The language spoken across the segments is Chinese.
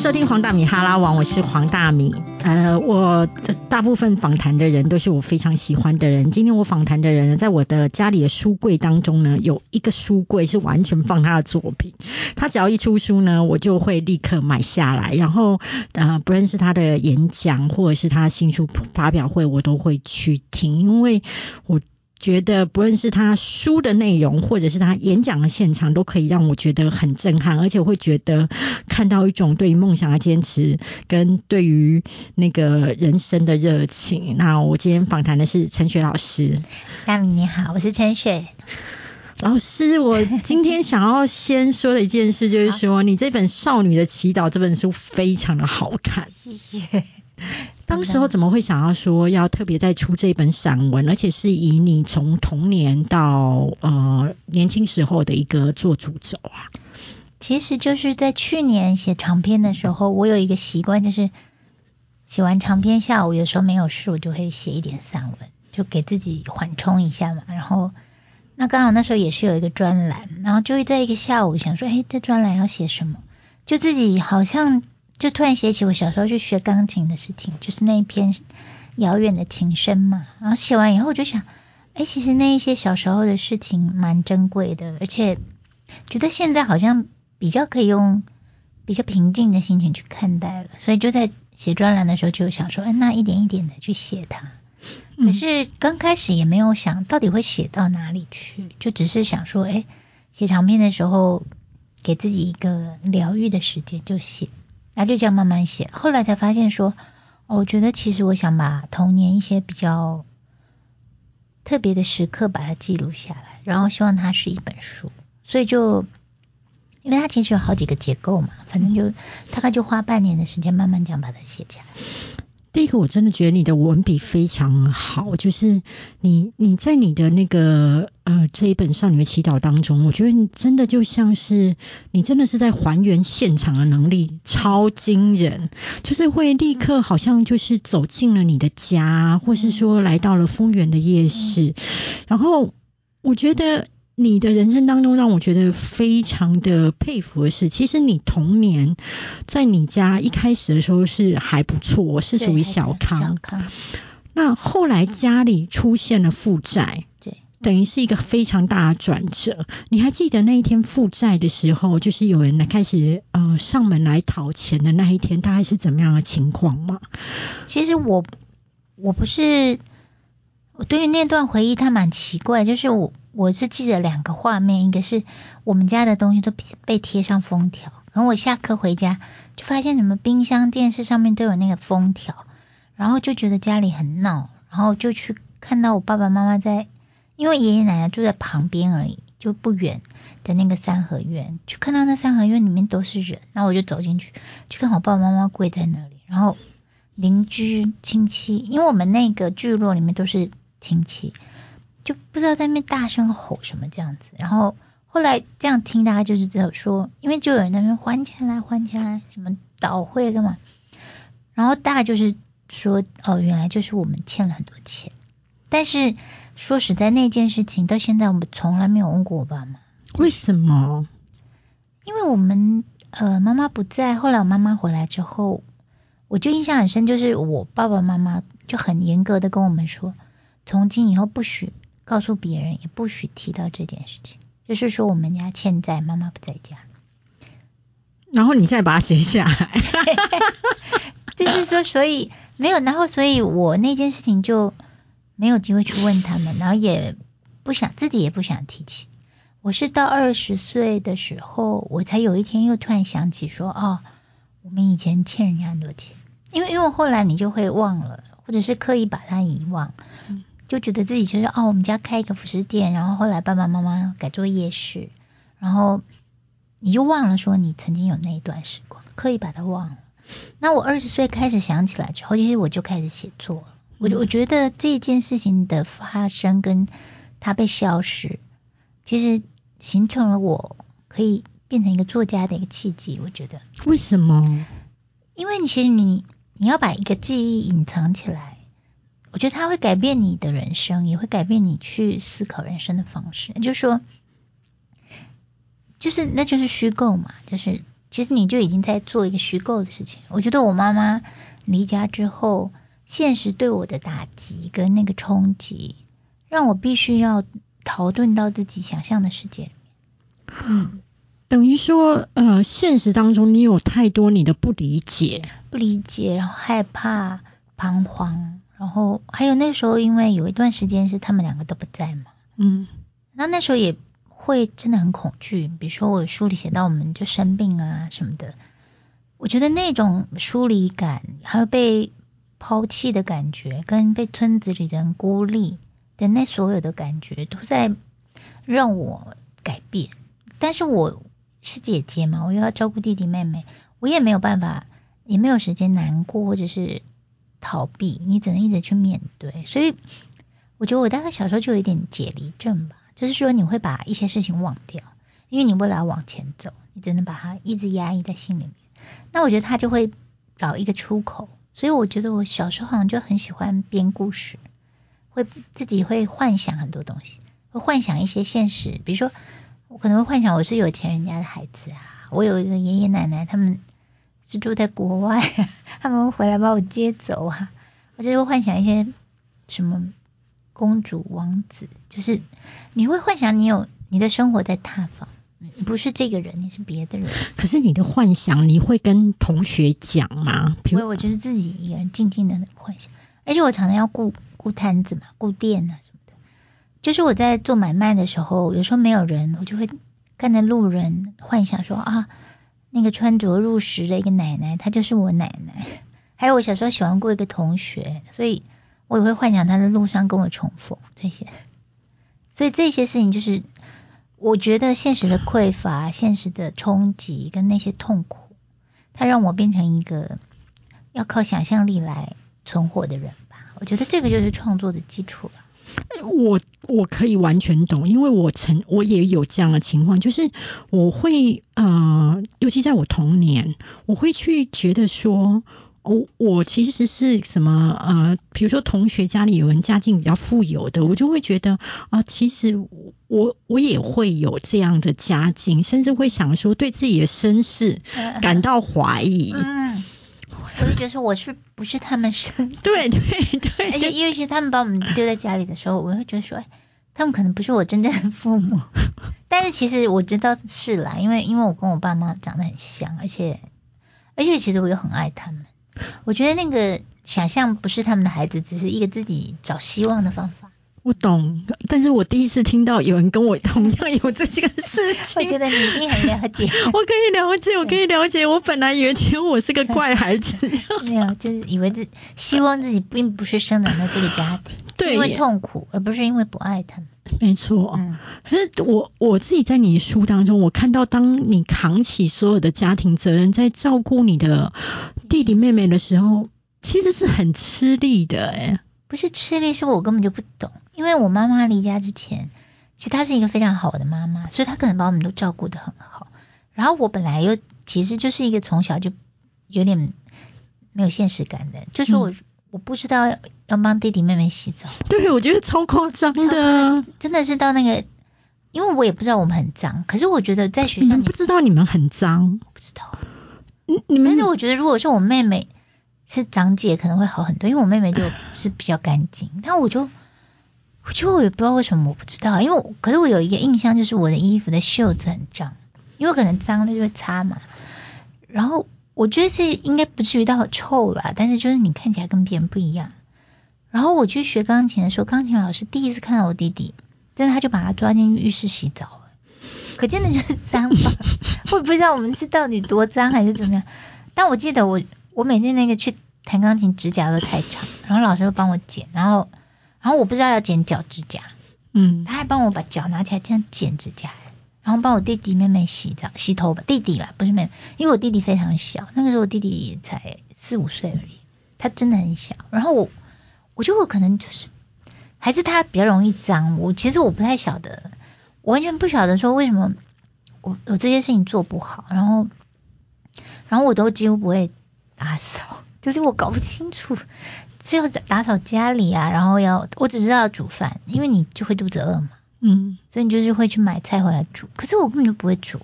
收听黄大米哈拉王，我是黄大米。呃，我大部分访谈的人都是我非常喜欢的人。今天我访谈的人，在我的家里的书柜当中呢，有一个书柜是完全放他的作品。他只要一出书呢，我就会立刻买下来。然后呃，不论是他的演讲或者是他新书发表会，我都会去听，因为我。觉得不论是他书的内容，或者是他演讲的现场，都可以让我觉得很震撼，而且会觉得看到一种对于梦想的坚持，跟对于那个人生的热情。那我今天访谈的是陈雪老师。大米你好，我是陈雪老师。我今天想要先说的一件事，就是说你这本《少女的祈祷》这本书非常的好看。谢谢。当时候怎么会想要说要特别再出这本散文，而且是以你从童年到呃年轻时候的一个做主轴啊？其实就是在去年写长篇的时候，我有一个习惯，就是写完长篇下午有时候没有事，我就会写一点散文，就给自己缓冲一下嘛。然后那刚好那时候也是有一个专栏，然后就会在一个下午想说，哎，这专栏要写什么？就自己好像。就突然写起我小时候去学钢琴的事情，就是那一篇遥远的琴声嘛。然后写完以后，我就想，哎，其实那一些小时候的事情蛮珍贵的，而且觉得现在好像比较可以用比较平静的心情去看待了。所以就在写专栏的时候，就想说，哎，那一点一点的去写它。可是刚开始也没有想到底会写到哪里去，就只是想说，哎，写长篇的时候给自己一个疗愈的时间就写。那就这样慢慢写，后来才发现说，我觉得其实我想把童年一些比较特别的时刻把它记录下来，然后希望它是一本书，所以就因为它其实有好几个结构嘛，反正就大概就花半年的时间慢慢这样把它写起来。第一个，我真的觉得你的文笔非常好，就是你你在你的那个呃这一本《少女的祈祷》当中，我觉得你真的就像是你真的是在还原现场的能力超惊人，就是会立刻好像就是走进了你的家，或是说来到了丰原的夜市，然后我觉得。你的人生当中让我觉得非常的佩服的是，其实你童年在你家一开始的时候是还不错，是属于小康。那后来家里出现了负债，对，等于是一个非常大的转折。你还记得那一天负债的时候，就是有人来开始呃上门来讨钱的那一天，大概是怎么样的情况吗？其实我我不是。我对于那段回忆，它蛮奇怪，就是我我是记得两个画面，一个是我们家的东西都被贴上封条，然后我下课回家就发现什么冰箱、电视上面都有那个封条，然后就觉得家里很闹，然后就去看到我爸爸妈妈在，因为爷爷奶奶住在旁边而已，就不远的那个三合院，就看到那三合院里面都是人，然后我就走进去，就看我爸爸妈妈跪在那里，然后邻居亲戚，因为我们那个聚落里面都是。亲戚就不知道在那边大声吼什么这样子，然后后来这样听，大家就是只有说，因为就有人在那边还钱来还钱来，什么倒会干嘛，然后大概就是说，哦，原来就是我们欠了很多钱，但是说实在那件事情到现在我们从来没有问过我爸妈，为什么？因为我们呃妈妈不在，后来我妈妈回来之后，我就印象很深，就是我爸爸妈妈就很严格的跟我们说。从今以后不许告诉别人，也不许提到这件事情。就是说，我们家欠债，妈妈不在家。然后你现在把它写下来，就是说，所以没有，然后所以我那件事情就没有机会去问他们，然后也不想自己也不想提起。我是到二十岁的时候，我才有一天又突然想起说，哦，我们以前欠人家很多钱，因为因为后来你就会忘了，或者是刻意把它遗忘。就觉得自己就是哦，我们家开一个服饰店，然后后来爸爸妈妈改做夜市，然后你就忘了说你曾经有那一段时光，刻意把它忘了。那我二十岁开始想起来之后，其实我就开始写作了。我我觉得这件事情的发生跟它被消失，其实形成了我可以变成一个作家的一个契机。我觉得为什么？因为其实你你要把一个记忆隐藏起来。我觉得它会改变你的人生，也会改变你去思考人生的方式。就是说，就是那就是虚构嘛，就是其实你就已经在做一个虚构的事情。我觉得我妈妈离家之后，现实对我的打击跟那个冲击，让我必须要逃遁到自己想象的世界里面。嗯，等于说，呃，现实当中你有太多你的不理解，不理解，然后害怕、彷徨，然后还有那时候，因为有一段时间是他们两个都不在嘛，嗯，那那时候也会真的很恐惧。比如说我书里写到，我们就生病啊什么的，我觉得那种疏离感，还有被抛弃的感觉，跟被村子里的人孤立的那所有的感觉，都在让我改变。但是我是姐姐嘛，我又要照顾弟弟妹妹，我也没有办法，也没有时间难过或者是逃避，你只能一直去面对。所以我觉得我大概小时候就有一点解离症吧，就是说你会把一些事情忘掉，因为你为了往前走，你只能把它一直压抑在心里面。那我觉得他就会找一个出口，所以我觉得我小时候好像就很喜欢编故事，会自己会幻想很多东西，会幻想一些现实，比如说。我可能会幻想我是有钱人家的孩子啊，我有一个爷爷奶奶，他们是住在国外，他们会回来把我接走啊。我就会幻想一些什么公主王子，就是你会幻想你有你的生活在塌方，不是这个人，你是别的人。可是你的幻想你会跟同学讲吗？因为我就是自己一个人静静的幻想，而且我常常要顾顾摊子嘛，顾店啊什么的。就是我在做买卖的时候，有时候没有人，我就会看着路人，幻想说啊，那个穿着入时的一个奶奶，她就是我奶奶。还有我小时候喜欢过一个同学，所以我也会幻想他在路上跟我重逢这些。所以这些事情就是，我觉得现实的匮乏、现实的冲击跟那些痛苦，它让我变成一个要靠想象力来存活的人吧。我觉得这个就是创作的基础了。我我可以完全懂，因为我曾我也有这样的情况，就是我会呃，尤其在我童年，我会去觉得说，我我其实是什么呃，比如说同学家里有人家境比较富有的，我就会觉得啊，其实我我也会有这样的家境，甚至会想说对自己的身世感到怀疑。我就觉得说我是不是他们生？对对对，而且因为是他们把我们丢在家里的时候，我会觉得说，哎，他们可能不是我真正的父母。但是其实我知道是啦，因为因为我跟我爸妈长得很像，而且而且其实我又很爱他们。我觉得那个想象不是他们的孩子，只是一个自己找希望的方法。我懂，但是我第一次听到有人跟我同样有这些个事情。我觉得你一定很了解。我可以了解，我可以了解。我本来以为其实我是个怪孩子。没有，就是以为自希望自己并不是生长在这个家庭，对，因为痛苦，而不是因为不爱他们。没错。嗯。可是我我自己在你的书当中，我看到当你扛起所有的家庭责任，在照顾你的弟弟妹妹的时候，其实是很吃力的，哎。不是吃力，是我根本就不懂。因为我妈妈离家之前，其实她是一个非常好的妈妈，所以她可能把我们都照顾得很好。然后我本来又其实就是一个从小就有点没有现实感的，就是我我不知道要帮弟弟妹妹洗澡。对，我觉得超夸张的，真的是到那个，因为我也不知道我们很脏，可是我觉得在学校你不知道你们很脏，不知道。嗯，你们，但是我觉得如果是我妹妹。是长姐可能会好很多，因为我妹妹就 是比较干净，但我就我就我也不知道为什么，我不知道，因为可是我有一个印象，就是我的衣服的袖子很脏，因为可能脏了就会擦嘛。然后我觉得是应该不至于到臭啦，但是就是你看起来跟别人不一样。然后我去学钢琴的时候，钢琴老师第一次看到我弟弟，真的他就把他抓进浴室洗澡了，可见的就是脏吧？我也不知道我们是到底多脏还是怎么样，但我记得我。我每次那个去弹钢琴，指甲都太长，然后老师会帮我剪，然后，然后我不知道要剪脚指甲，嗯，他还帮我把脚拿起来这样剪指甲，然后帮我弟弟妹妹洗澡洗头吧，弟弟啦不是妹妹，因为我弟弟非常小，那个时候我弟弟才四五岁而已，他真的很小，然后我我觉得我可能就是还是他比较容易脏，我其实我不太晓得，我完全不晓得说为什么我我这些事情做不好，然后然后我都几乎不会。打扫就是我搞不清楚，只有打扫家里啊，然后要我只知道煮饭，因为你就会肚子饿嘛，嗯，所以你就是会去买菜回来煮。可是我根本就不会煮，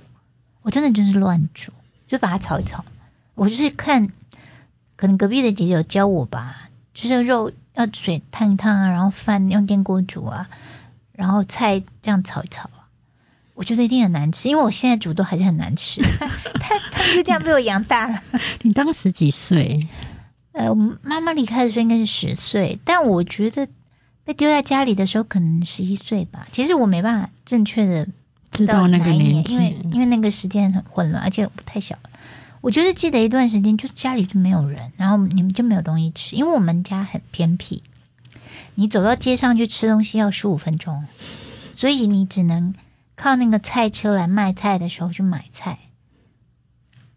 我真的就是乱煮。就把它炒一炒。我就是看，可能隔壁的姐姐有教我吧，就是肉要水烫一烫啊，然后饭用电锅煮啊，然后菜这样炒一炒啊。我觉得一定很难吃，因为我现在煮都还是很难吃。他他们就这样被我养大了。你当时几岁？呃，妈妈离开的时候应该是十岁，但我觉得被丢在家里的时候可能十一岁吧。其实我没办法正确的知道那个年纪，因为因为那个时间很混乱，而且不太小了。我就是记得一段时间，就家里就没有人，然后你们就没有东西吃，因为我们家很偏僻，你走到街上去吃东西要十五分钟，所以你只能靠那个菜车来卖菜的时候去买菜，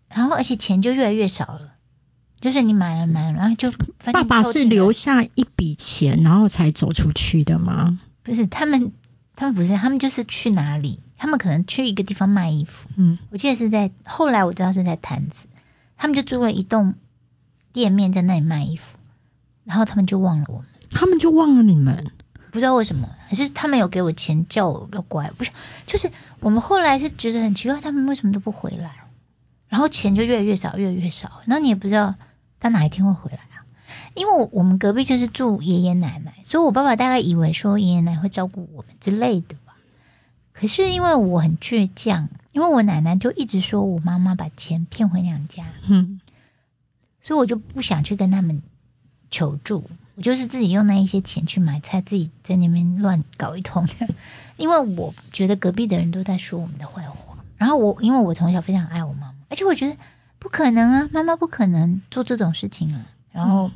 然后而且钱就越来越少了。就是你买了买了，然后就爸爸是留下一笔钱，然后才走出去的吗？不是，他们他们不是，他们就是去哪里？他们可能去一个地方卖衣服。嗯，我记得是在后来我知道是在坛子，他们就租了一栋店面在那里卖衣服，然后他们就忘了我们，他们就忘了你们，不知道为什么，还是他们有给我钱叫我要乖，不是，就是我们后来是觉得很奇怪，他们为什么都不回来，然后钱就越来越少，越来越少，那你也不知道。他哪一天会回来啊？因为我我们隔壁就是住爷爷奶奶，所以我爸爸大概以为说爷爷奶奶会照顾我们之类的吧。可是因为我很倔强，因为我奶奶就一直说我妈妈把钱骗回娘家，嗯，所以我就不想去跟他们求助，我就是自己用那一些钱去买菜，自己在那边乱搞一通。因为我觉得隔壁的人都在说我们的坏话，然后我因为我从小非常爱我妈妈，而且我觉得。不可能啊，妈妈不可能做这种事情啊。然后，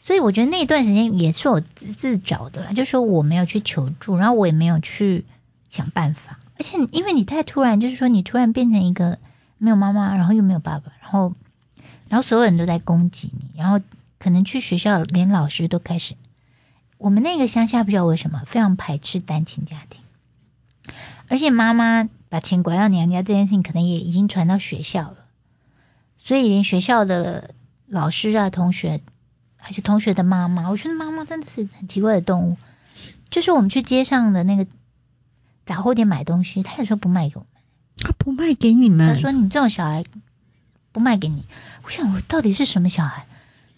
所以我觉得那段时间也是我自找的啦，就说我没有去求助，然后我也没有去想办法。而且因为你太突然，就是说你突然变成一个没有妈妈，然后又没有爸爸，然后，然后所有人都在攻击你，然后可能去学校连老师都开始，我们那个乡下不知道为什么非常排斥单亲家庭，而且妈妈。把钱拐到娘家这件事情，可能也已经传到学校了，所以连学校的老师啊、同学，还是同学的妈妈，我觉得妈妈真的是很奇怪的动物。就是我们去街上的那个杂货店买东西，他也说不卖给我们，他不卖给你们，他说你这种小孩不卖给你。我想我到底是什么小孩？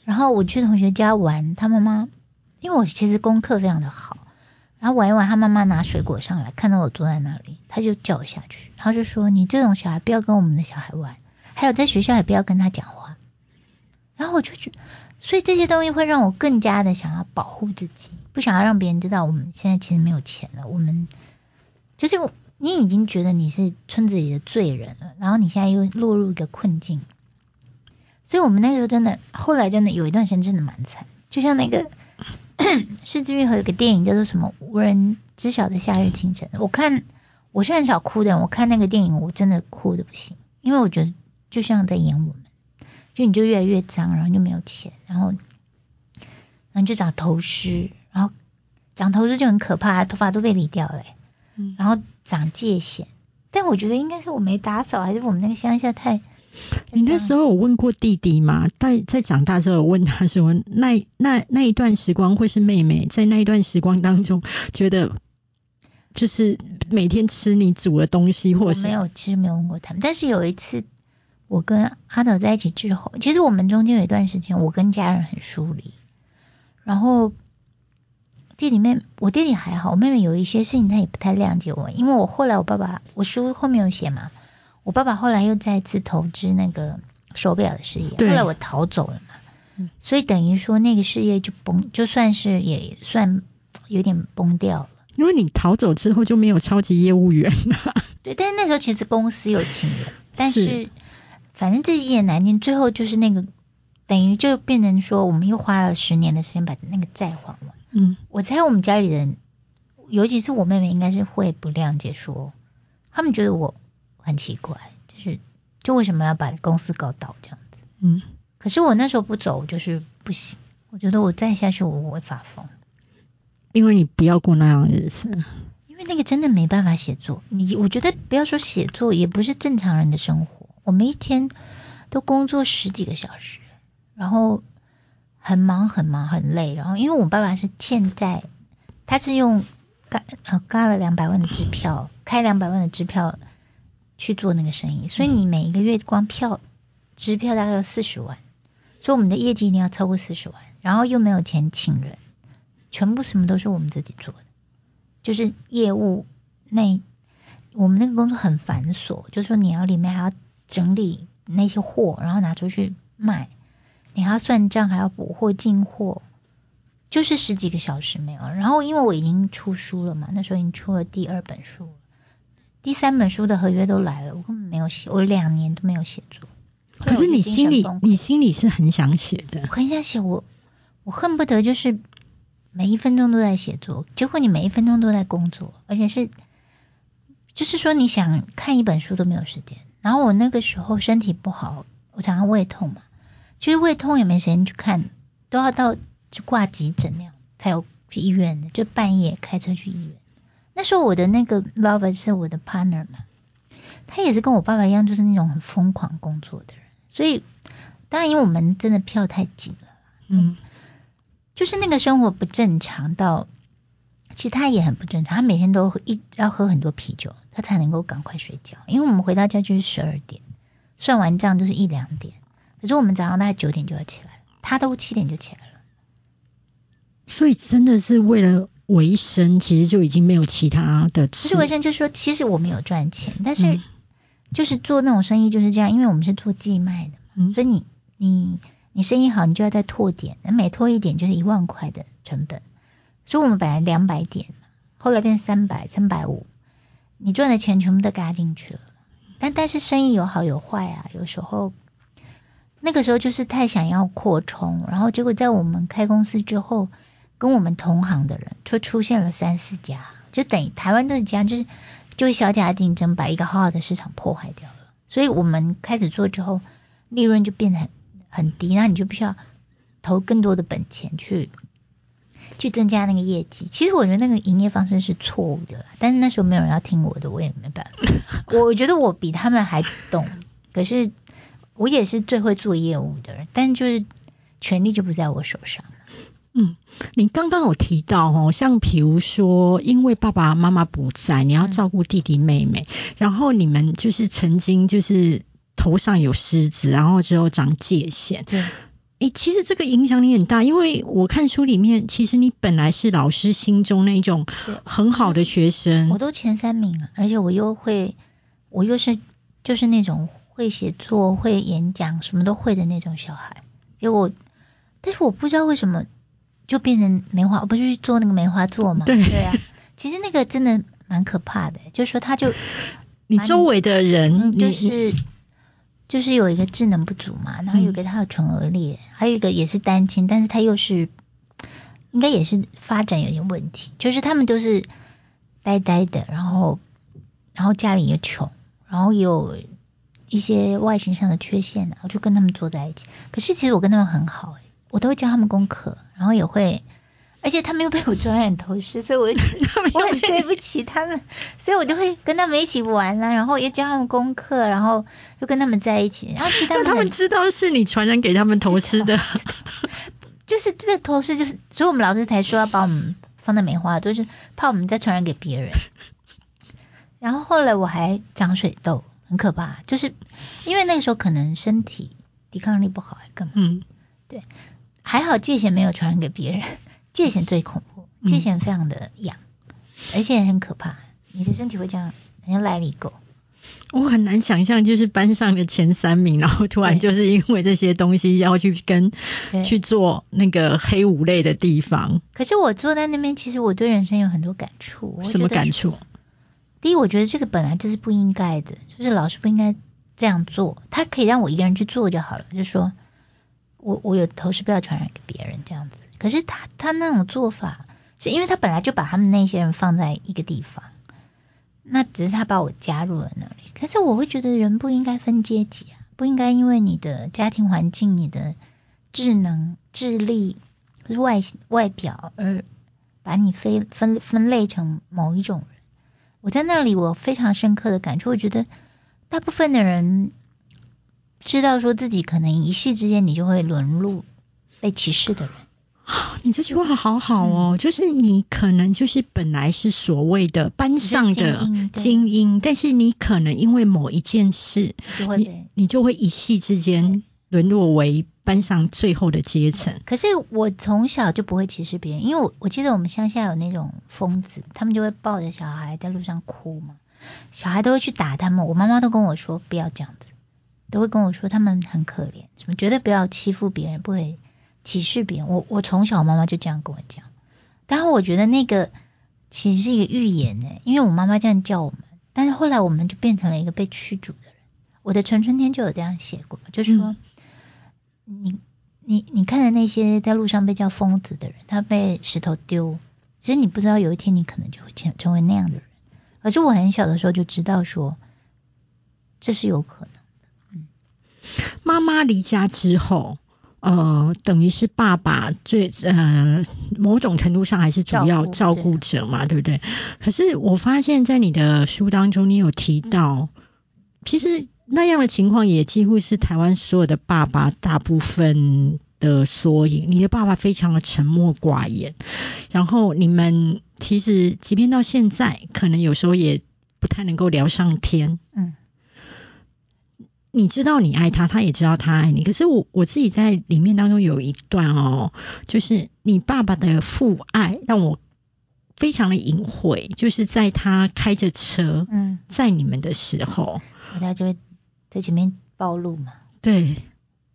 然后我去同学家玩，他妈妈因为我其实功课非常的好。然后玩一玩，他妈妈拿水果上来，看到我坐在那里，他就叫我下去，然后就说：“你这种小孩不要跟我们的小孩玩，还有在学校也不要跟他讲话。”然后我就觉，所以这些东西会让我更加的想要保护自己，不想要让别人知道我们现在其实没有钱了。我们就是你已经觉得你是村子里的罪人了，然后你现在又落入一个困境，所以我们那时候真的，后来真的有一段时间真的蛮惨，就像那个。世纪愈合有个电影叫做什么无人知晓的夏日清晨。我看我是很少哭的，我看那个电影我真的哭的不行，因为我觉得就像在演我们，就你就越来越脏，然后就没有钱，然后然后就长头虱，然后长头虱就很可怕，头发都被理掉了，然后长疥藓。但我觉得应该是我没打扫，还是我们那个乡下太。你那时候有问过弟弟吗？在在长大之后，问他说，那那那一段时光会是妹妹在那一段时光当中觉得，就是每天吃你煮的东西，或是没有，其实没有问过他们。但是有一次，我跟阿斗在一起之后，其实我们中间有一段时间，我跟家人很疏离。然后弟弟妹，我弟弟还好，我妹妹有一些事情，她也不太谅解我，因为我后来我爸爸，我书后面有写嘛。我爸爸后来又再次投资那个手表的事业，后来我逃走了嘛，所以等于说那个事业就崩，就算是也算有点崩掉了。因为你逃走之后就没有超级业务员了。对，但是那时候其实公司有请人，但是反正这一言难尽，最后就是那个等于就变成说，我们又花了十年的时间把那个债还完。嗯，我猜我们家里人，尤其是我妹妹，应该是会不谅解，说他们觉得我。很奇怪，就是就为什么要把公司搞倒这样子？嗯，可是我那时候不走就是不行，我觉得我再下去我会发疯，因为你不要过那样的日子，因为那个真的没办法写作。你我觉得不要说写作，也不是正常人的生活。我们一天都工作十几个小时，然后很忙很忙很累，然后因为我爸爸是欠债，他是用嘎呃嘎了两百万的支票，开两百万的支票。去做那个生意，所以你每一个月光票支票大概要四十万，所以我们的业绩一定要超过四十万，然后又没有钱请人，全部什么都是我们自己做的，就是业务那我们那个工作很繁琐，就是说你要里面还要整理那些货，然后拿出去卖，你还要算账，还要补货进货，就是十几个小时没有。然后因为我已经出书了嘛，那时候已经出了第二本书了。第三本书的合约都来了，我根本没有写，我两年都没有写作。可是你心里，你心里是很想写的，我很想写，我我恨不得就是每一分钟都在写作，结果你每一分钟都在工作，而且是就是说你想看一本书都没有时间。然后我那个时候身体不好，我常常胃痛嘛，其实胃痛也没时间去看，都要到去挂急诊那样才有去医院的，就半夜开车去医院。那时候我的那个 lover 是我的 partner 嘛，他也是跟我爸爸一样，就是那种很疯狂工作的人。所以当然，因为我们真的票太紧了，嗯，就是那个生活不正常到，其实他也很不正常。他每天都一要喝很多啤酒，他才能够赶快睡觉。因为我们回到家就是十二点，算完账就是一两点。可是我们早上大概九点就要起来，他都七点就起来了。所以真的是为了。维生其实就已经没有其他的。不是维生就是说，其实我们有赚钱，但是就是做那种生意就是这样，因为我们是做寄卖的，所以你你你生意好，你就要再拓点，每拓一点就是一万块的成本，所以我们本来两百点，后来变三百、三百五，你赚的钱全部都嘎进去了。但但是生意有好有坏啊，有时候那个时候就是太想要扩充，然后结果在我们开公司之后。跟我们同行的人就出现了三四家，就等于台湾都是这样，就是就小家竞争把一个好好的市场破坏掉了。所以我们开始做之后，利润就变得很很低，那你就必须要投更多的本钱去去增加那个业绩。其实我觉得那个营业方式是错误的，但是那时候没有人要听我的，我也没办法。我觉得我比他们还懂，可是我也是最会做业务的人，但就是权力就不在我手上。嗯，你刚刚有提到哦，像比如说，因为爸爸妈妈不在，你要照顾弟弟妹妹，然后你们就是曾经就是头上有虱子，然后之后长界限。对，诶，其实这个影响力很大，因为我看书里面，其实你本来是老师心中那种很好的学生，我都前三名了，而且我又会，我又是就是那种会写作、会演讲、什么都会的那种小孩，结果，但是我不知道为什么。就变成梅花，我不是去做那个梅花座嘛？对对啊，其实那个真的蛮可怕的。就是说，他就你周围的人，就是就是有一个智能不足嘛，然后有个他有唇腭裂，还有一个也是单亲，但是他又是应该也是发展有点问题，就是他们都是呆呆的，然后然后家里又穷，然后有一些外形上的缺陷，然后就跟他们坐在一起。可是其实我跟他们很好哎。我都会教他们功课，然后也会，而且他们又被我传染头虱，所以我我很对不起他们，所以我就会跟他们一起玩啦，然后也教他们功课，然后又跟他们在一起，然后其他他们知道是你传染给他们头虱的，就是这个头虱就是，所以我们老师才说要把我们放在梅花，就是怕我们再传染给别人。然后后来我还长水痘，很可怕，就是因为那个时候可能身体抵抗力不好，还干嘛？嗯，对。还好界限没有传染给别人，界限最恐怖，界限非常的痒，而且很可怕，你的身体会这样，人家来了一个。我很难想象，就是班上的前三名，然后突然就是因为这些东西要去跟去做那个黑五类的地方。可是我坐在那边，其实我对人生有很多感触。什么感触？第一，我觉得这个本来就是不应该的，就是老师不应该这样做，他可以让我一个人去做就好了，就说。我我有头是不要传染给别人这样子，可是他他那种做法，是因为他本来就把他们那些人放在一个地方，那只是他把我加入了那里。可是我会觉得人不应该分阶级啊，不应该因为你的家庭环境、你的智能、智力、外外表而把你分分分类成某一种人。我在那里，我非常深刻的感触，我觉得大部分的人。知道说自己可能一夕之间你就会沦入被歧视的人，你这句话好好哦，就是你可能就是本来是所谓的班上的精英，但是你可能因为某一件事，就你你就会一夕之间沦落为班上最后的阶层。可是我从小就不会歧视别人，因为我我记得我们乡下有那种疯子，他们就会抱着小孩在路上哭嘛，小孩都会去打他们。我妈妈都跟我说不要这样子，都会跟我说他们很可怜，什么绝对不要欺负别人，不可以。歧视别人，我我从小妈妈就这样跟我讲，但是我觉得那个其实是一个预言呢，因为我妈妈这样叫我们，但是后来我们就变成了一个被驱逐的人。我的陈春天就有这样写过，就是说，你你你看着那些在路上被叫疯子的人，他被石头丢，其实你不知道有一天你可能就会成成为那样的人。可是我很小的时候就知道说，这是有可能妈妈离家之后。呃，等于是爸爸最呃某种程度上还是主要照顾者嘛，对不对？可是我发现，在你的书当中，你有提到，其实那样的情况也几乎是台湾所有的爸爸大部分的缩影。你的爸爸非常的沉默寡言，然后你们其实即便到现在，可能有时候也不太能够聊上天。嗯。你知道你爱他，他也知道他爱你。可是我我自己在里面当中有一段哦，就是你爸爸的父爱让我非常的隐晦，就是在他开着车，嗯，在你们的时候，他就会在前面暴露嘛。对，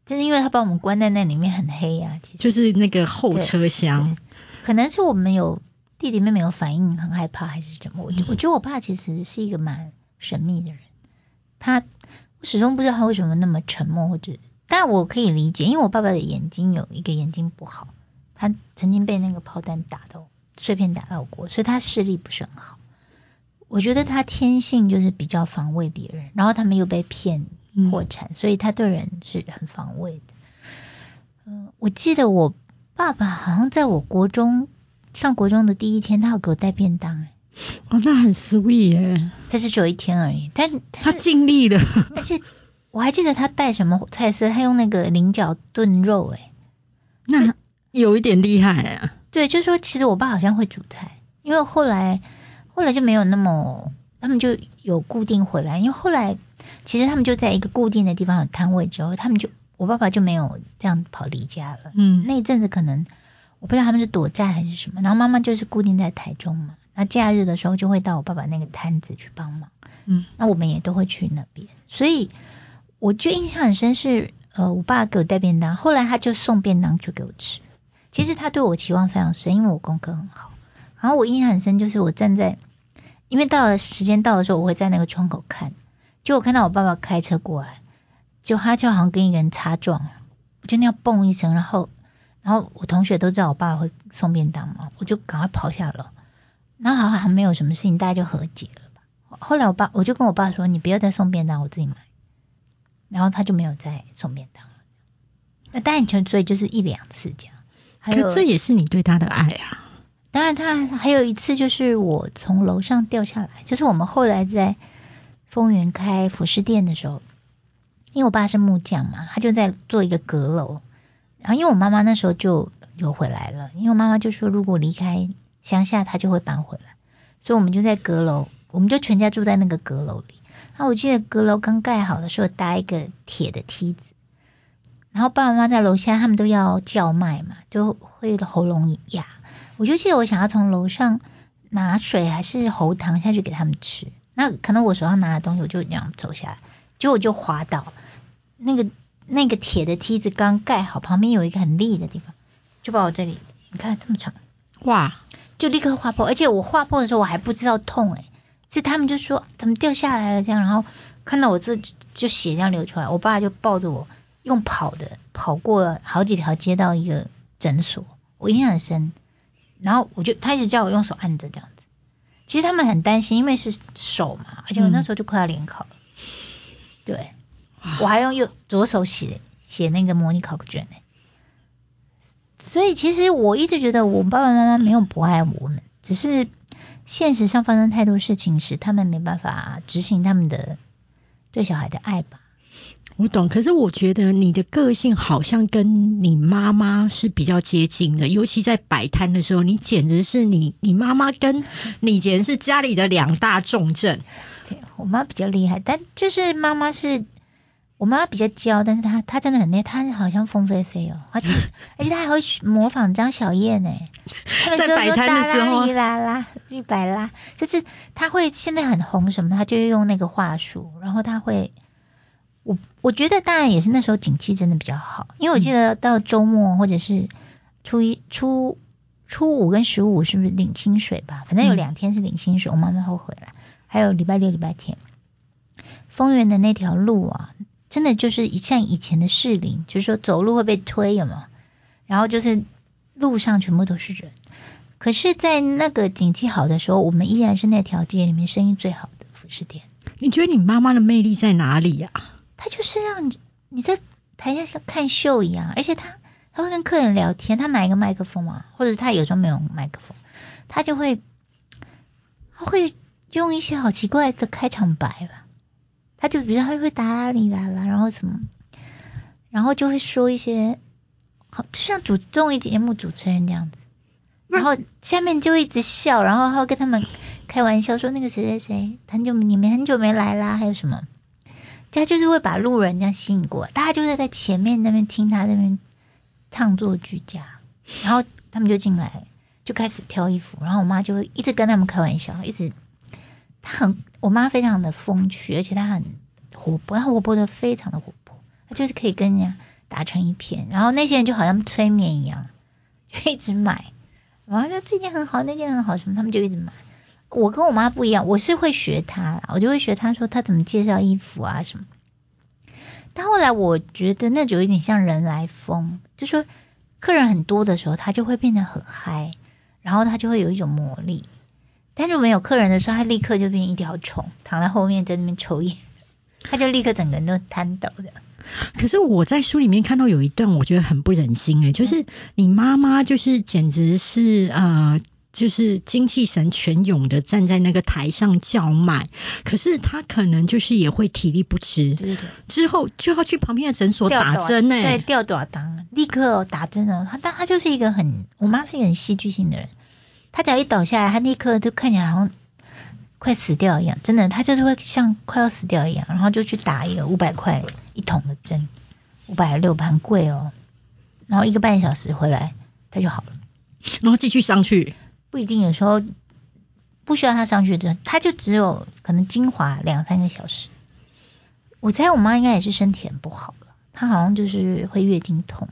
就是因为他把我们关在那里面很黑啊，其实就是那个后车厢，可能是我们有弟弟妹妹有反应，很害怕还是怎么？我我觉得我爸其实是一个蛮神秘的人，他。始终不知道他为什么那么沉默，或者，但我可以理解，因为我爸爸的眼睛有一个眼睛不好，他曾经被那个炮弹打到碎片打到过，所以他视力不是很好。我觉得他天性就是比较防卫别人，然后他们又被骗破产，所以他对人是很防卫的。嗯，我记得我爸爸好像在我国中上国中的第一天，他要给我带便当，哎。哦，那很 sweet 耶！但是只有一天而已，但他尽力了。而且我还记得他带什么菜色，他用那个菱角炖肉，哎，那有一点厉害啊。对，就是说，其实我爸好像会煮菜，因为后来后来就没有那么，他们就有固定回来，因为后来其实他们就在一个固定的地方有摊位之后，他们就我爸爸就没有这样跑离家了。嗯，那一阵子可能我不知道他们是躲债还是什么，然后妈妈就是固定在台中嘛。那假日的时候就会到我爸爸那个摊子去帮忙，嗯，那我们也都会去那边，所以我就印象很深是，呃，我爸给我带便当，后来他就送便当就给我吃。其实他对我期望非常深，因为我功课很好。然后我印象很深就是我站在，因为到了时间到的时候，我会在那个窗口看，就我看到我爸爸开车过来，就他就好像跟一个人擦撞，我就那样嘣一声，然后然后我同学都知道我爸爸会送便当嘛，我就赶快跑下楼。然后好像没有什么事情，大家就和解了吧。后来我爸我就跟我爸说：“你不要再送便当，我自己买。”然后他就没有再送便当了。那当然，纯粹就是一两次这样。可这也是你对他的爱啊。当然，他还有一次就是我从楼上掉下来，就是我们后来在丰原开服饰店的时候，因为我爸是木匠嘛，他就在做一个阁楼。然后因为我妈妈那时候就有回来了，因为我妈妈就说如果离开。乡下他就会搬回来，所以我们就在阁楼，我们就全家住在那个阁楼里。那我记得阁楼刚盖好的时候搭一个铁的梯子，然后爸爸妈妈在楼下，他们都要叫卖嘛，就会喉咙哑。我就记得我想要从楼上拿水还是喉糖下去给他们吃，那可能我手上拿的东西我就这样走下来，结果我就滑倒。那个那个铁的梯子刚盖好，旁边有一个很立的地方，就把我这里你看这么长，哇！就立刻划破，而且我划破的时候我还不知道痛诶，是他们就说怎么掉下来了这样，然后看到我这就血这样流出来，我爸就抱着我用跑的跑过好几条街到一个诊所，我印象很深，然后我就他一直叫我用手按着这样子，其实他们很担心，因为是手嘛，而且我那时候就快要联考了，对我还用右左手写写那个模拟考卷呢。所以其实我一直觉得我爸爸妈妈没有不爱我们，只是现实上发生太多事情，使他们没办法执行他们的对小孩的爱吧。我懂，可是我觉得你的个性好像跟你妈妈是比较接近的，尤其在摆摊的时候，你简直是你你妈妈跟你简直是家里的两大重症。对我妈比较厉害，但就是妈妈是我妈妈比较娇，但是她她真的很厉害，她好像凤飞飞哦，而且 而且她还会模仿张小燕呢。在摆摊的时候，啦啦绿白啦，就是她会现在很红什么，她就用那个话术，然后她会。我我觉得当然也是那时候景气真的比较好，因为我记得到周末或者是初一、初初五跟十五是不是领薪水吧？反正有两天是领薪水，我妈妈会回来。还有礼拜六、礼拜天，丰原的那条路啊，真的就是像以前的士林，就是说走路会被推，有吗？然后就是路上全部都是人。可是，在那个景气好的时候，我们依然是那条街里面生意最好的服饰店。你觉得你妈妈的魅力在哪里呀？她就是让你你在台下像看秀一样，而且她她会跟客人聊天，她拿一个麦克风啊，或者是他有时候没有麦克风，她就会她会用一些好奇怪的开场白吧，他就比较他会打你啦啦，然后什么，然后就会说一些好就像主综艺节目主持人这样子，然后下面就一直笑，然后还会跟他们开玩笑说那个谁谁谁很久你们很久没来啦，还有什么。他就是会把路人这样吸引过来，大家就是在前面那边听他那边唱作俱佳，然后他们就进来就开始挑衣服，然后我妈就会一直跟他们开玩笑，一直她很我妈非常的风趣，而且她很活泼，她活泼的非常的活泼，她就是可以跟人家打成一片，然后那些人就好像催眠一样，就一直买，然后说这件很好，那件很好什么，他们就一直买。我跟我妈不一样，我是会学她，我就会学她说她怎么介绍衣服啊什么。但后来我觉得那就有点像人来疯，就说客人很多的时候，她就会变得很嗨，然后她就会有一种魔力。但是没有客人的时候，他立刻就变一条虫，躺在后面在那边抽烟，他就立刻整个人都瘫倒的。可是我在书里面看到有一段，我觉得很不忍心哎，就是你妈妈就是简直是呃。就是精气神全涌的站在那个台上叫卖，可是她可能就是也会体力不支，对对对，之后就要去旁边的诊所打针呢，对，吊多少当，立刻打针哦。他但他就是一个很，我妈是一个很戏剧性的人，他只要一倒下来，他立刻就看起来好像快死掉一样，真的，他就是会像快要死掉一样，然后就去打一个五百块一桶的针，五百六百很贵哦，然后一个半小时回来他就好了，然后继续上去。不一定，有时候不需要他上去的，他就只有可能精华两三个小时。我猜我妈应该也是身体很不好了，她好像就是会月经痛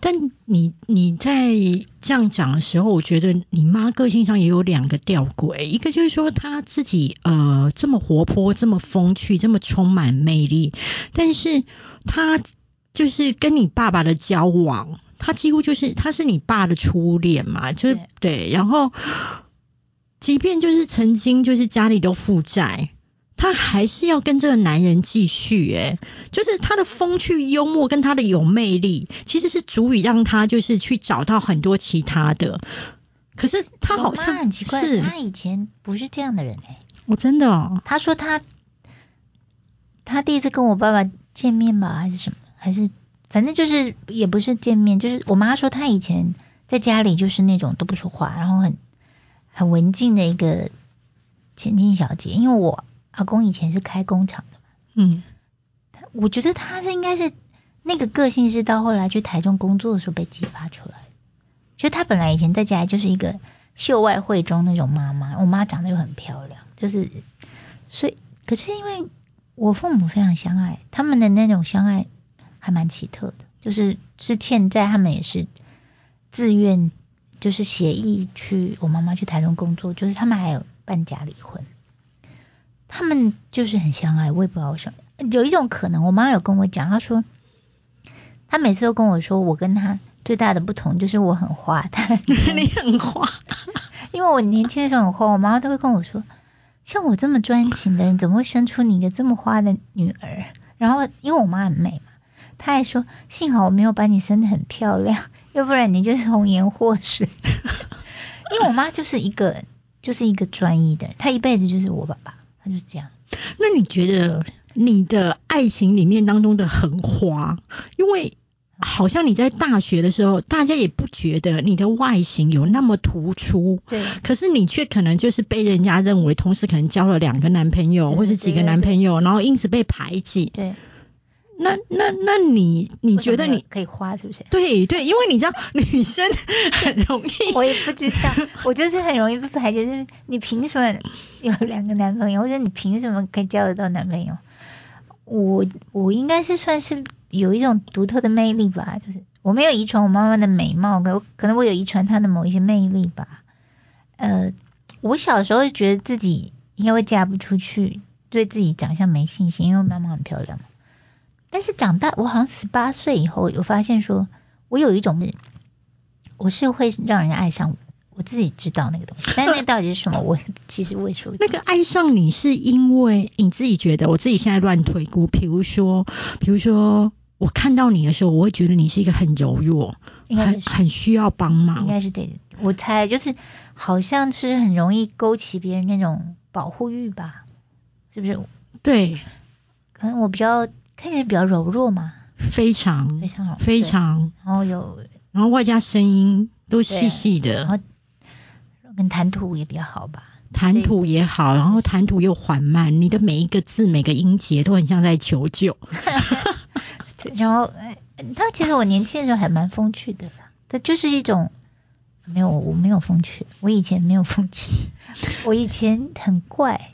但你你在这样讲的时候，我觉得你妈个性上也有两个吊诡，一个就是说她自己呃这么活泼、这么风趣、这么充满魅力，但是她就是跟你爸爸的交往。她几乎就是她是你爸的初恋嘛，就是对，然后即便就是曾经就是家里都负债，他还是要跟这个男人继续，哎，就是他的风趣幽默跟他的有魅力，其实是足以让他就是去找到很多其他的。可是他好像很奇怪，他以前不是这样的人哎，我真的，他说他他第一次跟我爸爸见面吧，还是什么，还是。反正就是也不是见面，就是我妈说她以前在家里就是那种都不说话，然后很很文静的一个千金小姐。因为我阿公以前是开工厂的嘛，嗯，我觉得他是应该是那个个性是到后来去台中工作的时候被激发出来。就他本来以前在家里就是一个秀外慧中那种妈妈，我妈长得又很漂亮，就是所以可是因为我父母非常相爱，他们的那种相爱。还蛮奇特的，就是是欠债，他们也是自愿，就是协议去我妈妈去台中工作，就是他们还有办假离婚，他们就是很相爱，我也不知道为什么。有一种可能，我妈有跟我讲，她说，她每次都跟我说，我跟她最大的不同就是我很花，她 你很花，因为我年轻的时候很花，我妈妈都会跟我说，像我这么专情的人，怎么会生出你一个这么花的女儿？然后因为我妈很美嘛。她还说：“幸好我没有把你生得很漂亮，要不然你就是红颜祸水。”因为我妈就是一个就是一个专一的人，她一辈子就是我爸爸，她就是这样。那你觉得你的爱情里面当中的很花，因为好像你在大学的时候，大家也不觉得你的外形有那么突出，对，可是你却可能就是被人家认为同时可能交了两个男朋友或是几个男朋友，然后因此被排挤。对，那那那你你觉得你可以花是不是？对对，因为你知道女生很容易，我也不知道，我就是很容易被排挤，就是你凭什么有两个男朋友，或者你凭什么可以交得到男朋友？我我应该是算是有一种独特的魅力吧，就是我没有遗传我妈妈的美貌，可可能我有遗传她的某一些魅力吧。呃，我小时候觉得自己应该会嫁不出去，对自己长相没信心，因为妈妈很漂亮嘛。但是长大，我好像十八岁以后有发现说，我有一种我是会让人家爱上我，我自己知道那个东西，但那到底是什么，我其实我也说不清那个爱上你是因为你自己觉得，我自己现在乱推估，比如说，比如说我看到你的时候，我会觉得你是一个很柔弱，很很需要帮忙。应。该是对的，我猜就是好像是很容易勾起别人那种保护欲吧，是不是？对，可能我比较看起来比较柔弱嘛，非常非常好，非，常，然后有然后外加声音都细细的，然后跟谈吐也比较好吧，谈吐也好，然后谈吐又缓慢，你的每一个字每个音节都很像在求救。对 然后哎，他其实我年轻的时候还蛮风趣的啦，他就是一种没有我没有风趣，我以前没有风趣，我以前很怪，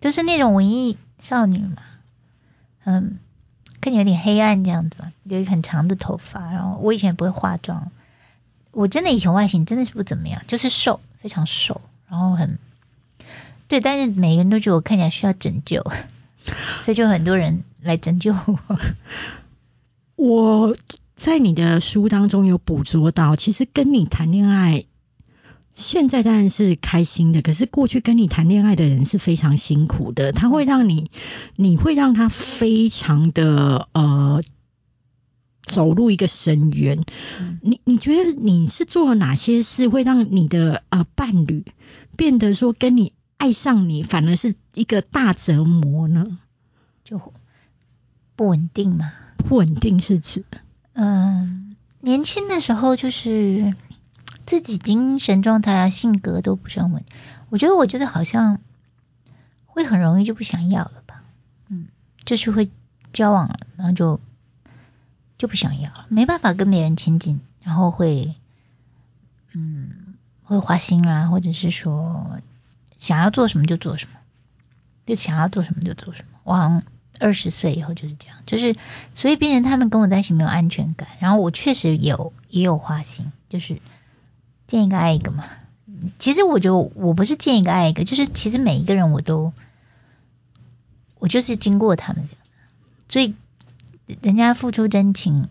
就是那种文艺少女嘛，嗯，看起来有点黑暗这样子嘛，有一个很长的头发，然后我以前不会化妆，我真的以前外形真的是不怎么样，就是瘦，非常瘦，然后很对，但是每个人都觉得我看起来需要拯救，所以就很多人来拯救我。我在你的书当中有捕捉到，其实跟你谈恋爱，现在当然是开心的，可是过去跟你谈恋爱的人是非常辛苦的，他会让你，你会让他非常的呃。走入一个深渊，嗯你你觉得你是做了哪些事会让你的呃伴侣变得说跟你爱上你，反而是一个大折磨呢？就不稳定嘛。不稳定是指嗯，年轻的时候就是自己精神状态啊、性格都不是很稳。我觉得我觉得好像会很容易就不想要了吧。嗯，就是会交往了，然后就就不想要了，没办法跟别人亲近，然后会嗯会花心啦，或者是说想要做什么就做什么，就想要做什么就做什么。我好像二十岁以后就是这样，就是所以变成他们跟我在一起没有安全感，然后我确实有也有花心，就是见一个爱一个嘛。其实我就我不是见一个爱一个，就是其实每一个人我都我就是经过他们这样，所以人家付出真情，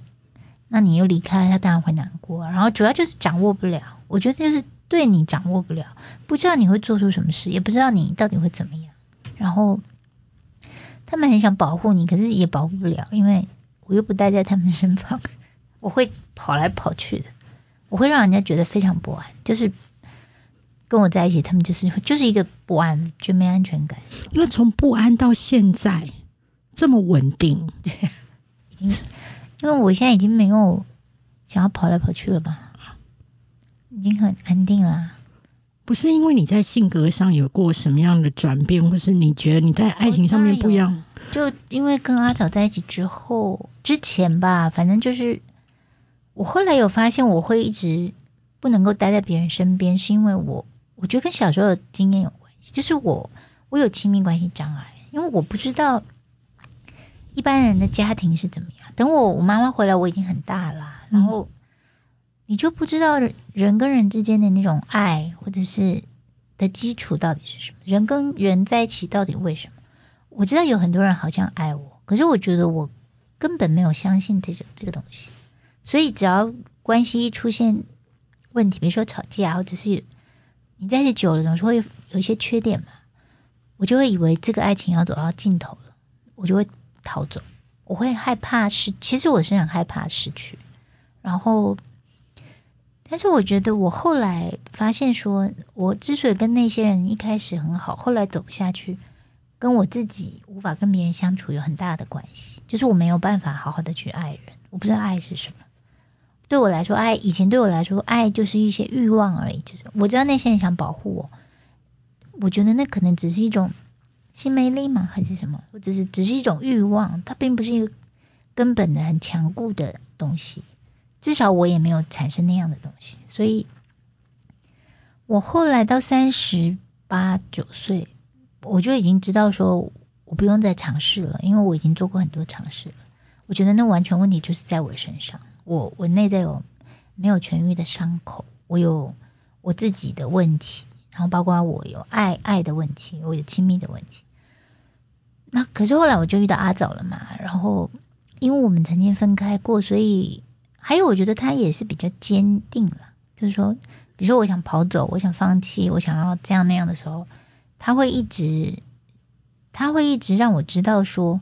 那你又离开他，当然会难过。然后主要就是掌握不了，我觉得就是对你掌握不了，不知道你会做出什么事，也不知道你到底会怎么样。然后他们很想保护你，可是也保护不了，因为我又不待在他们身旁，我会跑来跑去的，我会让人家觉得非常不安，就是跟我在一起，他们就是就是一个不安，就没安全感，那从不安到现在这么稳定，已经因为我现在已经没有想要跑来跑去了吧，已经很安定啦。不是因为你在性格上有过什么样的转变，或是你觉得你在爱情上面不一样？就因为跟阿草在一起之后，之前吧，反正就是我后来有发现，我会一直不能够待在别人身边，是因为我我觉得跟小时候的经验有关系，就是我我有亲密关系障碍，因为我不知道一般人的家庭是怎么样。等我我妈妈回来，我已经很大啦，然后你就不知道人跟人之间的那种爱，或者是的基础到底是什么，人跟人在一起到底为什么？我知道有很多人好像爱我，可是我觉得我根本没有相信这个这个东西，所以只要关系一出现问题，比如说吵架，或者是你在一起久了，总是会有一些缺点嘛，我就会以为这个爱情要走到尽头了，我就会逃走，我会害怕失，其实我是很害怕失去，然后，但是我觉得我后来发现说，我之所以跟那些人一开始很好，后来走不下去。跟我自己无法跟别人相处有很大的关系，就是我没有办法好好的去爱人。我不知道爱是什么，对我来说，爱以前对我来说，爱就是一些欲望而已。就是我知道那些人想保护我，我觉得那可能只是一种新魅力嘛，还是什么，或者是只是一种欲望，它并不是一个根本的很强固的东西。至少我也没有产生那样的东西，所以，我后来到三十八九岁，我就已经知道说，我不用再尝试了，因为我已经做过很多尝试了。我觉得那完全问题就是在我身上，我我内在有没有痊愈的伤口，我有我自己的问题，然后包括我有爱爱的问题，我有亲密的问题。那可是后来我就遇到阿早了嘛，然后因为我们曾经分开过，所以。还有，我觉得他也是比较坚定了，就是说，比如说我想跑走，我想放弃，我想要这样那样的时候，他会一直，他会一直让我知道说，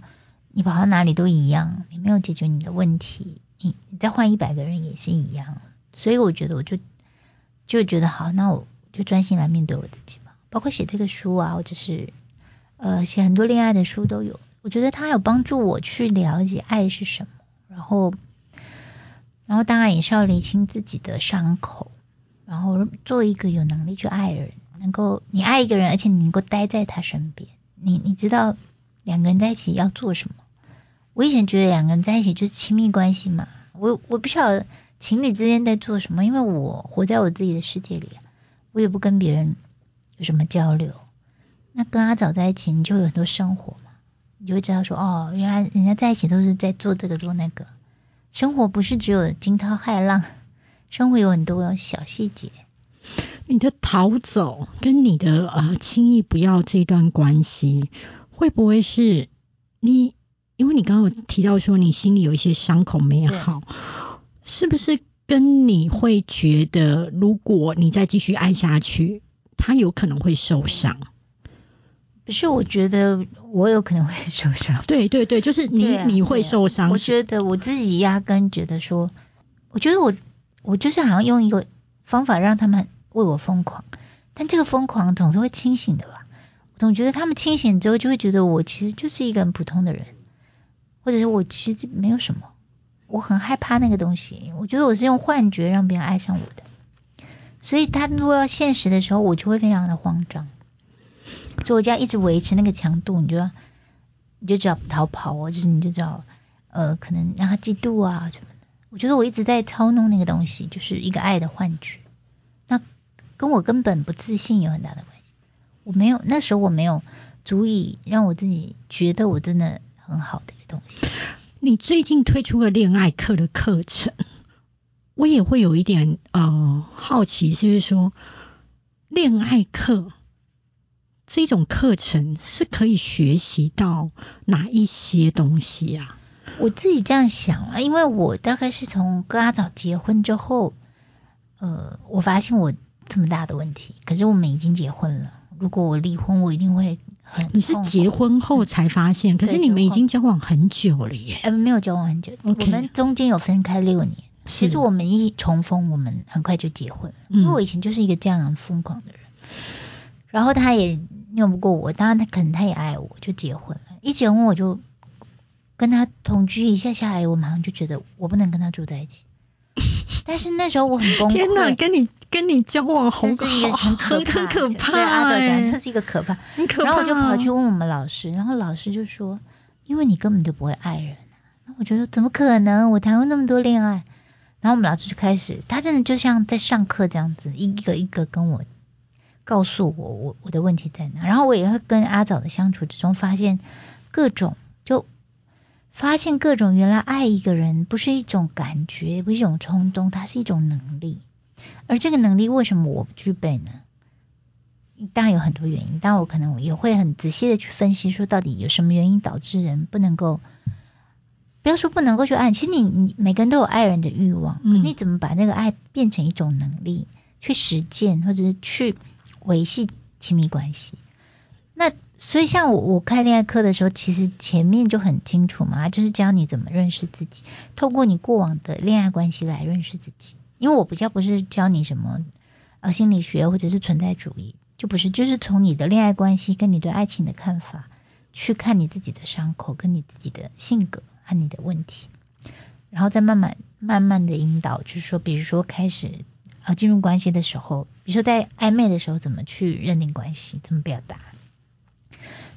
你跑到哪里都一样，你没有解决你的问题，你你再换一百个人也是一样。所以我觉得，我就就觉得好，那我就专心来面对我自己吧。包括写这个书啊，或者是呃写很多恋爱的书都有，我觉得他有帮助我去了解爱是什么，然后。然后当然也是要理清自己的伤口，然后做一个有能力去爱人，能够你爱一个人，而且你能够待在他身边，你你知道两个人在一起要做什么？我以前觉得两个人在一起就是亲密关系嘛，我我不晓得情侣之间在做什么，因为我活在我自己的世界里，我也不跟别人有什么交流。那跟阿早在一起，你就有很多生活嘛，你就会知道说，哦，原来人家在一起都是在做这个做那个。生活不是只有惊涛骇浪，生活有很多小细节。你的逃走跟你的呃轻易不要这段关系，会不会是你？因为你刚刚有提到说你心里有一些伤口没好，是不是跟你会觉得，如果你再继续爱下去，他有可能会受伤？不是我觉得我有可能会受伤。对 对对，就是你你会受伤。我觉得我自己压根觉得说，我觉得我我就是好像用一个方法让他们为我疯狂，但这个疯狂总是会清醒的吧？我总觉得他们清醒之后就会觉得我其实就是一个很普通的人，或者是我其实没有什么。我很害怕那个东西，我觉得我是用幻觉让别人爱上我的，所以他落到现实的时候，我就会非常的慌张。所以我就要一直维持那个强度，你就要，你就只要不逃跑哦，就是你就只要，呃，可能让他嫉妒啊什么的。我觉得我一直在操弄那个东西，就是一个爱的幻觉。那跟我根本不自信有很大的关系。我没有那时候我没有足以让我自己觉得我真的很好的一个东西。你最近推出了恋爱课的课程，我也会有一点呃好奇，就是说恋爱课。这种课程是可以学习到哪一些东西啊？我自己这样想啊，因为我大概是从跟阿早结婚之后，呃，我发现我这么大的问题。可是我们已经结婚了，如果我离婚，我一定会很。你是结婚后才发现？可是你们已经交往很久了耶。呃，没有交往很久，我们中间有分开六年。其实我们一重逢，我们很快就结婚了。因为我以前就是一个这样疯狂的人，然后他也。拗不过我，当然他可能他也爱我，就结婚了。一结婚我就跟他同居一下下来，我马上就觉得我不能跟他住在一起。但是那时候我很崩溃。天哪，跟你跟你交往好可很很可怕，对阿德讲，这是一个可怕，很可怕。然后我就跑去问我们老师，然后老师就说：“因为你根本就不会爱人。”那我觉得怎么可能？我谈过那么多恋爱。然后我们老师就开始，他真的就像在上课这样子，一个一个跟我。告诉我我我的问题在哪，然后我也会跟阿早的相处之中发现各种，就发现各种原来爱一个人不是一种感觉，不是一种冲动，它是一种能力。而这个能力为什么我不具备呢？当然有很多原因，但我可能也会很仔细的去分析，说到底有什么原因导致人不能够，不要说不能够去爱，其实你你每个人都有爱人的欲望，你怎么把那个爱变成一种能力去实践，或者是去。维系亲密关系，那所以像我我开恋爱课的时候，其实前面就很清楚嘛，就是教你怎么认识自己，透过你过往的恋爱关系来认识自己。因为我比较不是教你什么呃心理学或者是存在主义，就不是，就是从你的恋爱关系跟你对爱情的看法，去看你自己的伤口，跟你自己的性格和你的问题，然后再慢慢慢慢的引导，就是说，比如说开始呃进入关系的时候，比如说在暧昧的时候怎么去认定关系，怎么表达，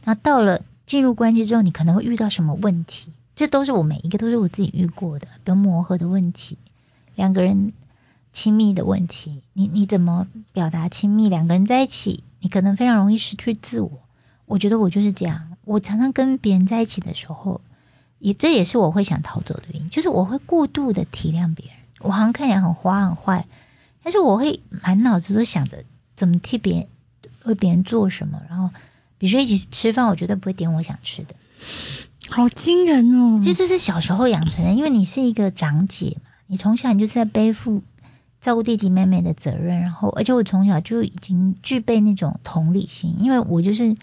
那到了进入关系之后，你可能会遇到什么问题？这都是我每一个都是我自己遇过的，比如磨合的问题，两个人亲密的问题，你你怎么表达亲密？两个人在一起，你可能非常容易失去自我。我觉得我就是这样，我常常跟别人在一起的时候，也这也是我会想逃走的原因，就是我会过度的体谅别人，我好像看起来很花很坏，但是我会满脑子都想着怎么替别人为别人做什么，然后比如说一起吃饭，我绝对不会点我想吃的。好惊人哦！这就是小时候养成的，因为你是一个长姐嘛，你从小你就是在背负照顾弟弟妹妹的责任，然后而且我从小就已经具备那种同理心，因为我就是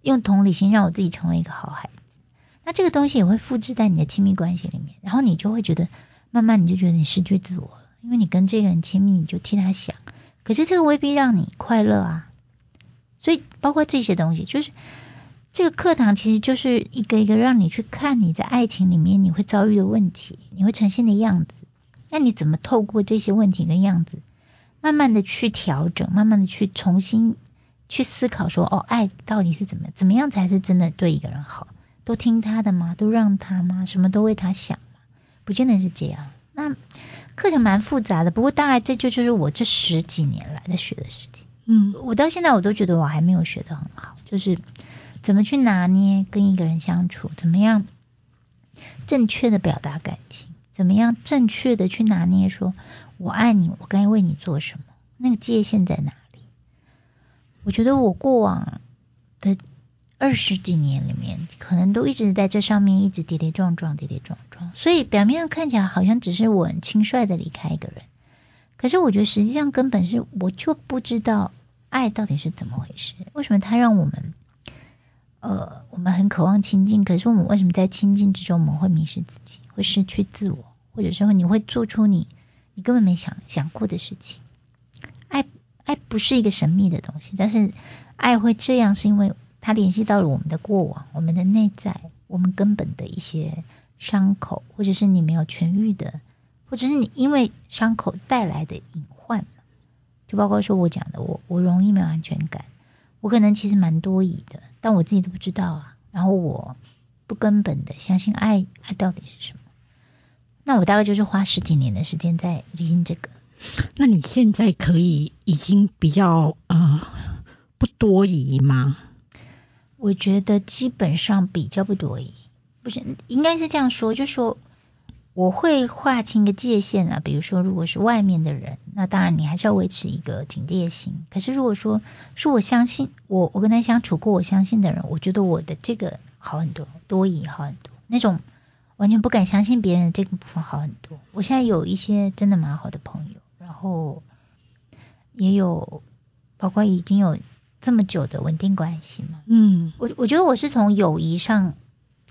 用同理心让我自己成为一个好孩子。那这个东西也会复制在你的亲密关系里面，然后你就会觉得慢慢你就觉得你失去自我了，因为你跟这个人亲密，你就替他想，可是这个未必让你快乐啊。所以包括这些东西，就是。这个课堂其实就是一个一个让你去看你在爱情里面你会遭遇的问题，你会呈现的样子。那你怎么透过这些问题跟样子，慢慢的去调整，慢慢的去重新去思考，说哦，爱到底是怎么怎么样才是真的对一个人好？都听他的吗？都让他吗？什么都为他想吗？不见得是这样。那课程蛮复杂的，不过大概这就就是我这十几年来的学的事情。嗯，我到现在我都觉得我还没有学得很好，就是。怎么去拿捏跟一个人相处？怎么样正确的表达感情？怎么样正确的去拿捏？说我爱你，我该为你做什么？那个界限在哪里？我觉得我过往的二十几年里面，可能都一直在这上面一直跌跌撞撞，跌跌撞撞。所以表面上看起来好像只是我很轻率的离开一个人，可是我觉得实际上根本是我就不知道爱到底是怎么回事？为什么它让我们？呃，我们很渴望亲近，可是我们为什么在亲近之中，我们会迷失自己，会失去自我，或者说你会做出你你根本没想想过的事情？爱爱不是一个神秘的东西，但是爱会这样，是因为它联系到了我们的过往、我们的内在、我们根本的一些伤口，或者是你没有痊愈的，或者是你因为伤口带来的隐患，就包括说我讲的，我我容易没有安全感。我可能其实蛮多疑的，但我自己都不知道啊。然后我不根本的相信爱，爱到底是什么？那我大概就是花十几年的时间在理清这个。那你现在可以已经比较呃不多疑吗？我觉得基本上比较不多疑，不是应该是这样说，就说。我会划清一个界限啊，比如说，如果是外面的人，那当然你还是要维持一个警戒心。可是如果说是我相信我，我跟他相处过，我相信的人，我觉得我的这个好很多，多疑好很多。那种完全不敢相信别人的这个部分好很多。我现在有一些真的蛮好的朋友，然后也有包括已经有这么久的稳定关系嘛。嗯，我我觉得我是从友谊上。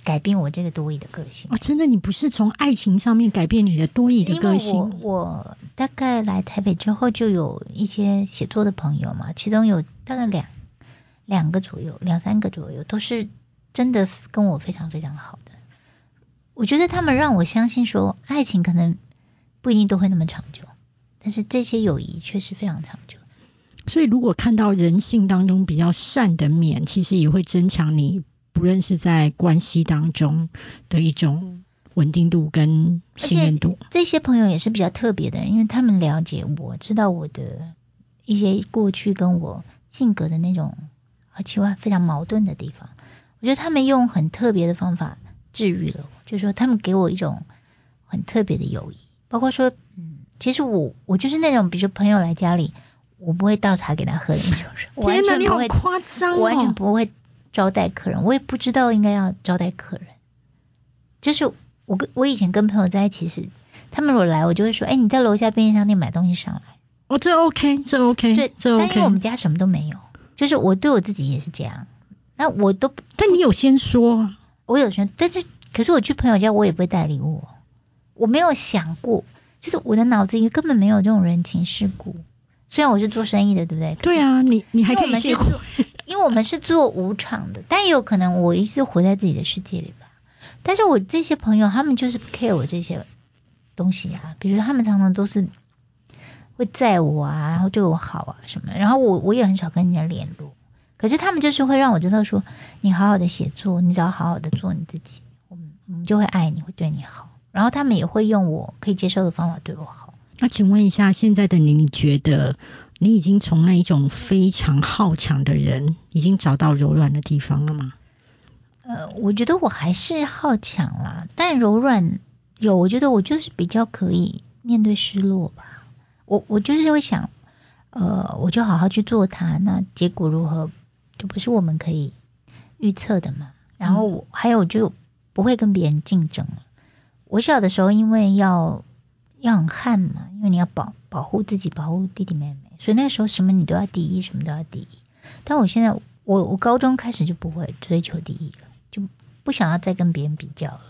改变我这个多疑的个性哦，真的，你不是从爱情上面改变你的多疑的个性。我我大概来台北之后，就有一些写作的朋友嘛，其中有大概两两个左右，两三个左右，都是真的跟我非常非常好的。我觉得他们让我相信说，爱情可能不一定都会那么长久，但是这些友谊确实非常长久。所以，如果看到人性当中比较善的面，其实也会增强你。不论是在关系当中的一种稳定度跟信任度，这些朋友也是比较特别的，因为他们了解我，知道我的一些过去跟我性格的那种和奇怪非常矛盾的地方。我觉得他们用很特别的方法治愈了我，就是说他们给我一种很特别的友谊，包括说，嗯，其实我我就是那种，比如说朋友来家里，我不会倒茶给他喝的那种人。天哪，你好夸张哦！完全不会。招待客人，我也不知道应该要招待客人。就是我跟我以前跟朋友在一起时，他们如果来，我就会说：“哎，你在楼下便利商店买东西上来。”哦，这 OK，这 OK，对，这 OK。但因为我们家什么都没有，就是我对我自己也是这样。那我都，但你有先说啊，我有先，但是可是我去朋友家，我也不会带礼物。我没有想过，就是我的脑子里根本没有这种人情世故。虽然我是做生意的，对不对？对啊，你你还可以谢因为我们是做无场的，但也有可能我一直活在自己的世界里吧。但是我这些朋友，他们就是不 care 我这些东西啊，比如他们常常都是会载我啊，然后对我好啊什么，然后我我也很少跟人家联络。可是他们就是会让我知道说，你好好的写作，你只要好好的做你自己，我们我们就会爱你，会对你好。然后他们也会用我可以接受的方法对我好。那请问一下，现在的你，你觉得你已经从那一种非常好强的人，已经找到柔软的地方了吗？呃，我觉得我还是好强啦，但柔软有，我觉得我就是比较可以面对失落吧。我我就是会想，呃，我就好好去做它，那结果如何，就不是我们可以预测的嘛。然后我还有就不会跟别人竞争了。我小的时候因为要要很悍嘛，因为你要保保护自己，保护弟弟妹妹，所以那个时候什么你都要第一，什么都要第一。但我现在我我高中开始就不会追求第一了。就不想要再跟别人比较了，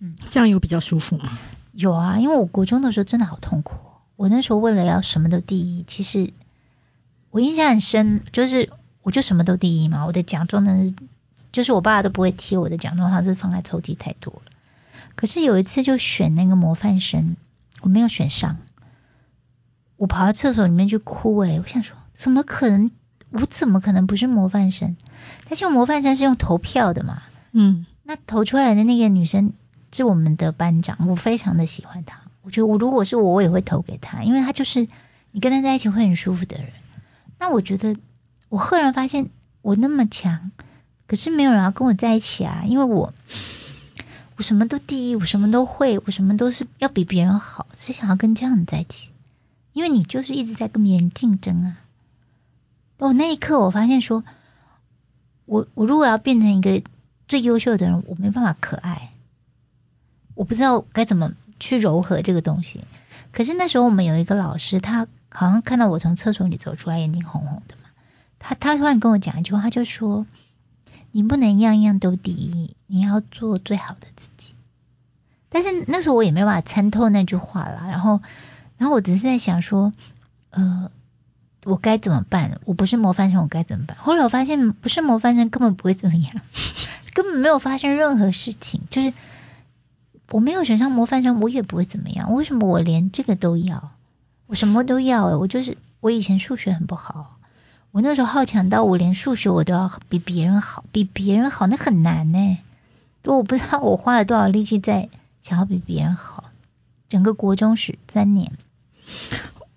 嗯，这样有比较舒服吗？有啊，因为我国中的时候真的好痛苦，我那时候为了要什么都第一，其实我印象很深，就是我就什么都第一嘛，我的奖状呢，就是我爸爸都不会贴我的奖状，他是放在抽屉太多了。可是有一次就选那个模范生，我没有选上，我跑到厕所里面去哭，诶，我想说，怎么可能？我怎么可能不是模范生？但是模范生是用投票的嘛？嗯，那投出来的那个女生是我们的班长，我非常的喜欢她。我觉得我如果是我，我也会投给她，因为她就是你跟她在一起会很舒服的人。那我觉得我赫然发现我那么强，可是没有人要跟我在一起啊，因为我我什么都第一，我什么都会，我什么都是要比别人好，谁想要跟这样的在一起？因为你就是一直在跟别人竞争啊。哦，那一刻我发现说，我我如果要变成一个。最优秀的人，我没办法可爱，我不知道该怎么去柔和这个东西。可是那时候我们有一个老师，他好像看到我从厕所里走出来，眼睛红红的嘛。他他突然跟我讲一句话，他就说：“你不能样样都第一，你要做最好的。”但是那时候我也没办法参透那句话啦。然后，然后我只是在想说，呃，我该怎么办？我不是模范生，我该怎么办？后来我发现，不是模范生根本不会怎么样。根本没有发生任何事情，就是我没有选上模范生，我也不会怎么样。为什么我连这个都要？我什么都要我就是我以前数学很不好，我那时候好强到我连数学我都要比别人好，比别人好那很难呢。都我不知道我花了多少力气在想要比别人好。整个国中是三年，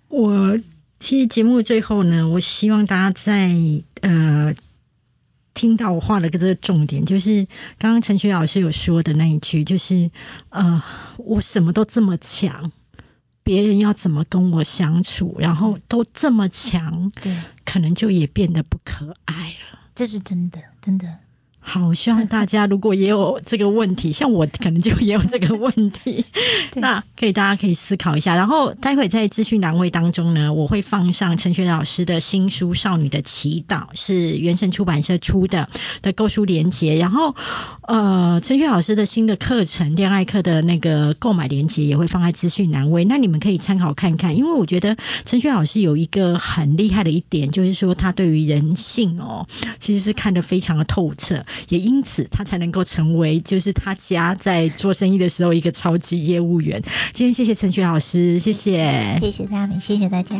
我其实节目最后呢，我希望大家在呃。听到我画了个这个重点，就是刚刚陈雪老师有说的那一句，就是呃，我什么都这么强，别人要怎么跟我相处，然后都这么强，对，可能就也变得不可爱了。这是真的，真的。好，希望大家如果也有这个问题，像我可能就也有这个问题，那可以大家可以思考一下。然后待会在资讯栏位当中呢，我会放上陈雪老师的新书《少女的祈祷》，是原神出版社出的的购书链接。然后呃，陈雪老师的新的课程恋爱课的那个购买链接也会放在资讯栏位，那你们可以参考看看。因为我觉得陈雪老师有一个很厉害的一点，就是说他对于人性哦，其实是看得非常的透彻。也因此，他才能够成为就是他家在做生意的时候一个超级业务员。今天谢谢陈雪老师，谢谢，谢谢大家，谢谢大家。